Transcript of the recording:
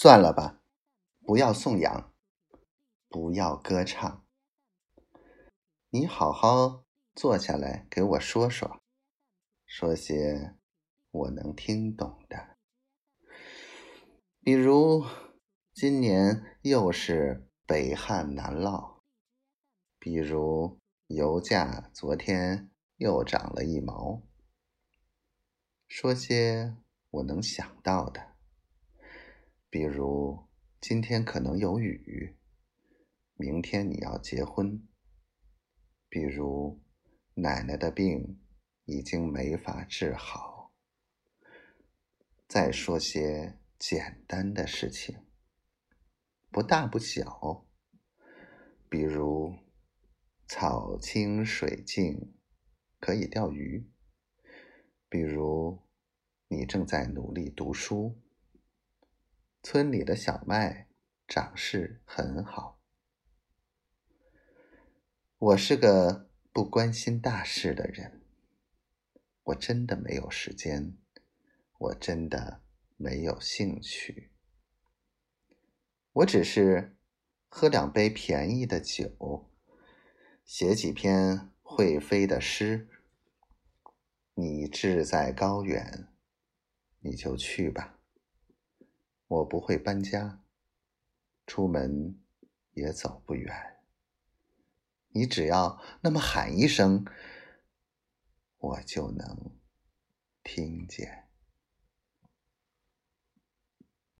算了吧，不要颂扬，不要歌唱。你好好坐下来给我说说，说些我能听懂的。比如，今年又是北旱南涝；比如，油价昨天又涨了一毛。说些我能想到的，比如今天可能有雨，明天你要结婚。比如奶奶的病已经没法治好。再说些简单的事情，不大不小，比如草清水净，可以钓鱼。比如，你正在努力读书，村里的小麦长势很好。我是个不关心大事的人，我真的没有时间，我真的没有兴趣。我只是喝两杯便宜的酒，写几篇会飞的诗。你志在高远，你就去吧。我不会搬家，出门也走不远。你只要那么喊一声，我就能听见。